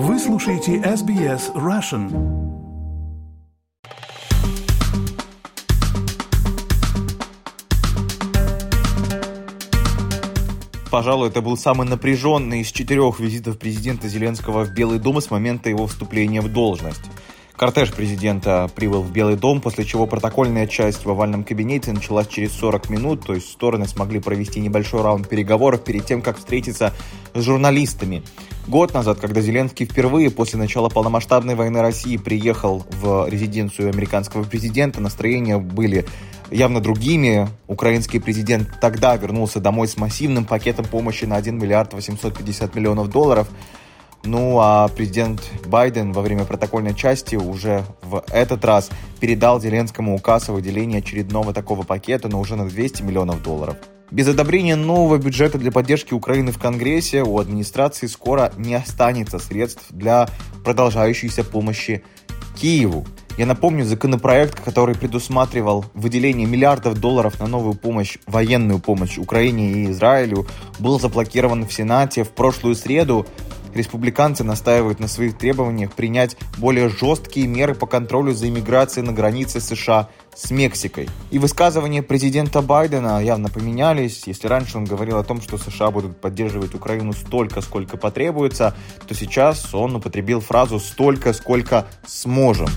Вы слушаете SBS Russian. Пожалуй, это был самый напряженный из четырех визитов президента Зеленского в Белый дом с момента его вступления в должность. Кортеж президента прибыл в Белый дом, после чего протокольная часть в овальном кабинете началась через 40 минут, то есть стороны смогли провести небольшой раунд переговоров перед тем, как встретиться с журналистами. Год назад, когда Зеленский впервые после начала полномасштабной войны России приехал в резиденцию американского президента, настроения были явно другими. Украинский президент тогда вернулся домой с массивным пакетом помощи на 1 миллиард 850 миллионов долларов – ну а президент Байден во время протокольной части уже в этот раз передал Зеленскому указ о выделении очередного такого пакета, но уже на 200 миллионов долларов. Без одобрения нового бюджета для поддержки Украины в Конгрессе у администрации скоро не останется средств для продолжающейся помощи Киеву. Я напомню, законопроект, который предусматривал выделение миллиардов долларов на новую помощь, военную помощь Украине и Израилю, был заблокирован в Сенате в прошлую среду Республиканцы настаивают на своих требованиях принять более жесткие меры по контролю за иммиграцией на границе США с Мексикой. И высказывания президента Байдена явно поменялись. Если раньше он говорил о том, что США будут поддерживать Украину столько, сколько потребуется, то сейчас он употребил фразу «столько, сколько сможем».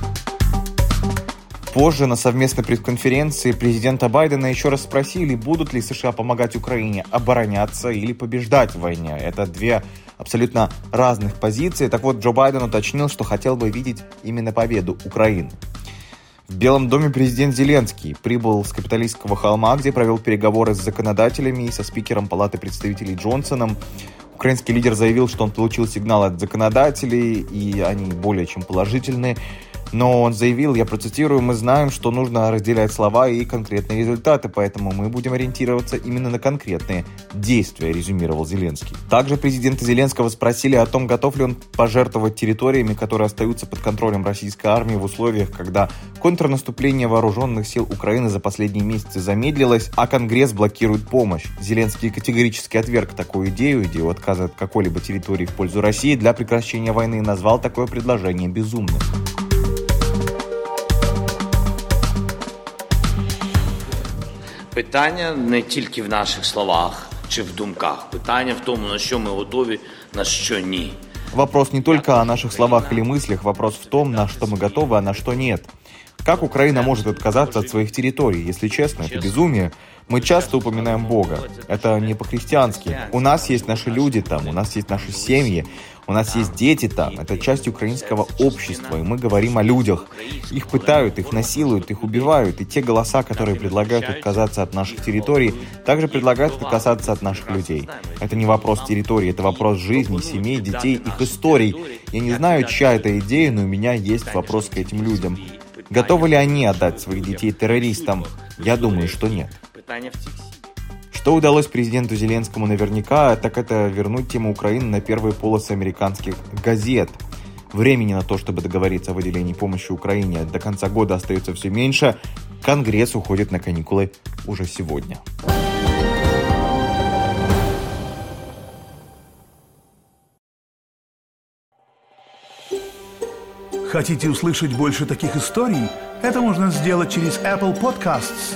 Позже на совместной пресс-конференции президента Байдена еще раз спросили, будут ли США помогать Украине обороняться или побеждать в войне. Это две абсолютно разных позиций. Так вот, Джо Байден уточнил, что хотел бы видеть именно победу Украины. В Белом доме президент Зеленский прибыл с капиталистского холма, где провел переговоры с законодателями и со спикером Палаты представителей Джонсоном. Украинский лидер заявил, что он получил сигнал от законодателей, и они более чем положительные. Но он заявил, я процитирую, мы знаем, что нужно разделять слова и конкретные результаты, поэтому мы будем ориентироваться именно на конкретные действия, резюмировал Зеленский. Также президента Зеленского спросили о том, готов ли он пожертвовать территориями, которые остаются под контролем российской армии в условиях, когда контрнаступление вооруженных сил Украины за последние месяцы замедлилось, а Конгресс блокирует помощь. Зеленский категорически отверг такую идею, идею отказа от какой-либо территории в пользу России для прекращения войны и назвал такое предложение безумным. Питання не тільки в наших словах чи в думках. Питання в тому, на що ми готові, на що ні. Вопрос не только о наших словах или мыслях, вопрос в том, на что мы готовы, а на что нет. Как Украина может отказаться от своих территорий? Если честно, это безумие. Мы часто упоминаем Бога. Это не по-христиански. У нас есть наши люди там, у нас есть наши семьи, у нас есть дети там. Это часть украинского общества, и мы говорим о людях. Их пытают, их насилуют, их убивают. И те голоса, которые предлагают отказаться от наших территорий, также предлагают отказаться от наших людей. Это не вопрос территории, это вопрос жизни, семей, детей, их историй. Я не знаю, чья это идея, но у меня есть вопрос к этим людям. Готовы ли они отдать своих детей террористам? Я думаю, что нет. Что удалось президенту Зеленскому наверняка, так это вернуть тему Украины на первые полосы американских газет. Времени на то, чтобы договориться о выделении помощи Украине до конца года остается все меньше. Конгресс уходит на каникулы уже сегодня. Хотите услышать больше таких историй? Это можно сделать через Apple Podcasts,